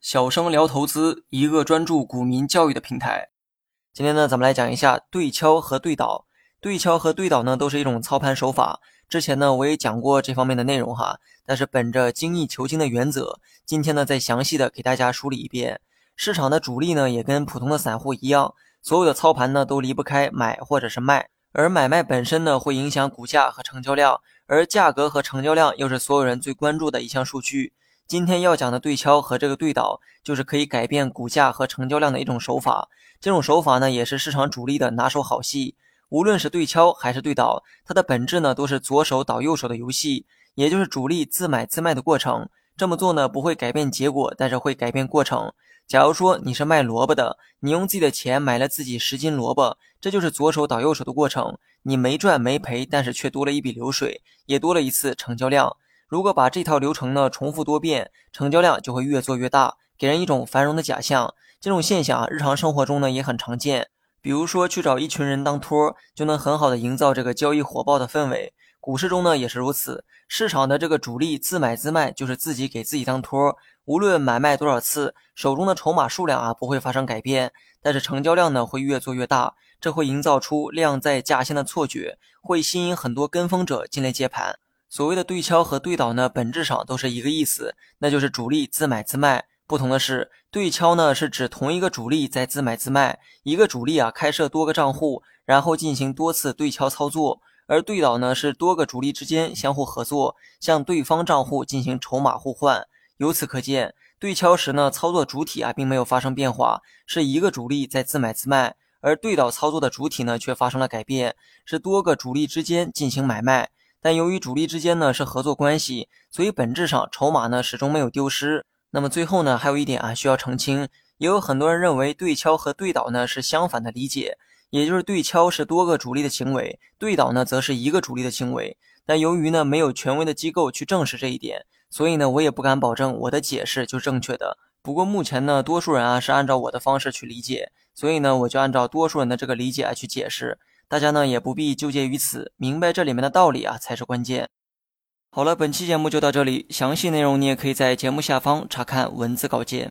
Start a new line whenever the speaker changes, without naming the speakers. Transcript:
小生聊投资，一个专注股民教育的平台。今天呢，咱们来讲一下对敲和对倒。对敲和对倒呢，都是一种操盘手法。之前呢，我也讲过这方面的内容哈。但是本着精益求精的原则，今天呢，再详细的给大家梳理一遍。市场的主力呢，也跟普通的散户一样，所有的操盘呢，都离不开买或者是卖。而买卖本身呢，会影响股价和成交量，而价格和成交量又是所有人最关注的一项数据。今天要讲的对敲和这个对倒，就是可以改变股价和成交量的一种手法。这种手法呢，也是市场主力的拿手好戏。无论是对敲还是对倒，它的本质呢，都是左手倒右手的游戏，也就是主力自买自卖的过程。这么做呢，不会改变结果，但是会改变过程。假如说你是卖萝卜的，你用自己的钱买了自己十斤萝卜，这就是左手倒右手的过程。你没赚没赔，但是却多了一笔流水，也多了一次成交量。如果把这套流程呢重复多遍，成交量就会越做越大，给人一种繁荣的假象。这种现象啊，日常生活中呢也很常见。比如说去找一群人当托，就能很好的营造这个交易火爆的氛围。股市中呢也是如此，市场的这个主力自买自卖，就是自己给自己当托。无论买卖多少次，手中的筹码数量啊不会发生改变，但是成交量呢会越做越大，这会营造出量在价先的错觉，会吸引很多跟风者进来接盘。所谓的对敲和对倒呢，本质上都是一个意思，那就是主力自买自卖。不同的是，对敲呢是指同一个主力在自买自卖，一个主力啊开设多个账户，然后进行多次对敲操作；而对倒呢是多个主力之间相互合作，向对方账户进行筹码互换。由此可见，对敲时呢操作主体啊并没有发生变化，是一个主力在自买自卖；而对倒操作的主体呢却发生了改变，是多个主力之间进行买卖。但由于主力之间呢是合作关系，所以本质上筹码呢始终没有丢失。那么最后呢还有一点啊需要澄清，也有很多人认为对敲和对倒呢是相反的理解，也就是对敲是多个主力的行为，对倒呢则是一个主力的行为。但由于呢没有权威的机构去证实这一点，所以呢我也不敢保证我的解释就是正确的。不过目前呢多数人啊是按照我的方式去理解，所以呢我就按照多数人的这个理解啊去解释。大家呢也不必纠结于此，明白这里面的道理啊才是关键。好了，本期节目就到这里，详细内容你也可以在节目下方查看文字稿件。